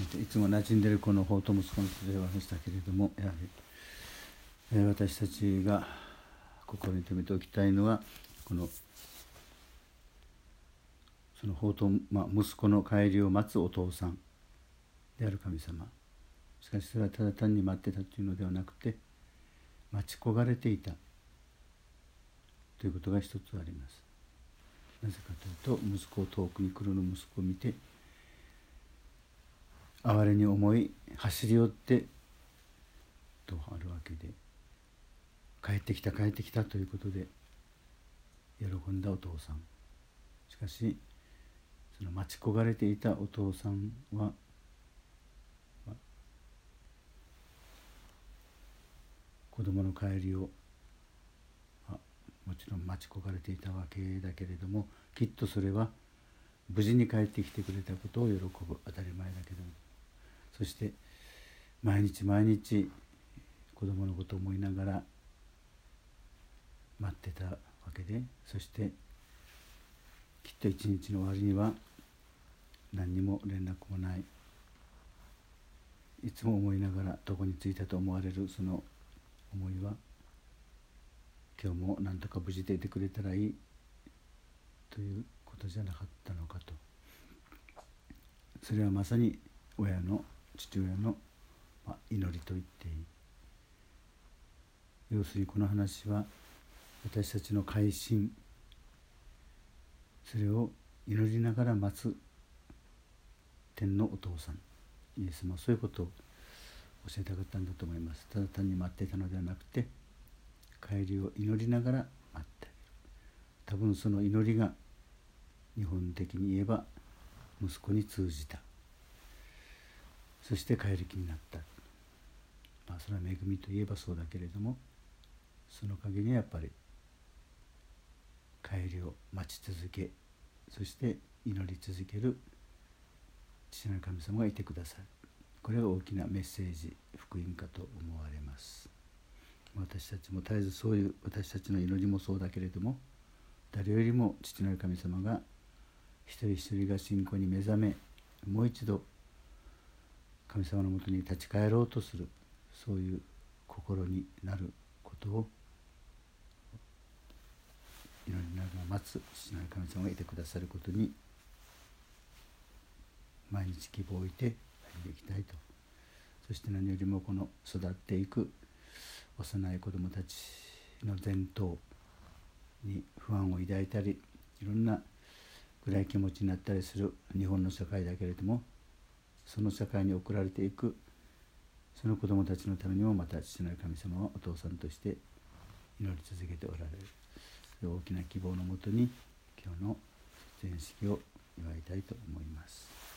いつも馴染んでいるこの法と息子の例え話したけれどもやはり、え、私たちが心に留めておきたいのはこのその法と、まあ、息子の帰りを待つお父さんである神様しかしそれはただ単に待ってたというのではなくて待ち焦がれていたということが一つあります。なぜかというと息子を遠くに来るの息子を見て哀れに思い走り寄ってとあるわけで帰ってきた帰ってきたということで喜んだお父さん。しかしその待ち焦がれていたお父さんは子供の帰りをもちろん待ち焦がれていたわけだけれどもきっとそれは無事に帰ってきてくれたことを喜ぶ。当たり前だけども。そして毎日毎日子供のことを思いながら待ってたわけでそしてきっと一日の終わりには何にも連絡もないいつも思いながらどこに着いたと思われるその思いは今日も何とか無事でいてくれたらいいということじゃなかったのかと。それはまさに親の父親の祈りと言っていい。要するにこの話は私たちの改心。それを祈りながら待つ天のお父さん。イエスもそういうことを教えたかったんだと思います。ただ単に待っていたのではなくて帰りを祈りながら待って。多分その祈りが日本的に言えば息子に通じた。そして帰る気になったまあそれは恵みといえばそうだけれどもその陰にやっぱり帰りを待ち続けそして祈り続ける父なる神様がいてくださるこれが大きなメッセージ福音かと思われます。私たちも絶えずそういう私たちの祈りもそうだけれども誰よりも父なる神様が一人一人が信仰に目覚めもう一度神様のもとに立ち返ろうとするそういう心になることを祈りながら待つ父なる神様がいてくださることに毎日希望を置いて歩んでいきたいと。そして何よりもこの育っていく幼い子どもたちの前頭に不安を抱いたりいろんな暗い気持ちになったりする日本の社会だけれどもその社会に送られていくその子どもたちのためにもまた父なる神様はお父さんとして祈り続けておられる大きな希望のもとに今日の前式を祝いたいと思います。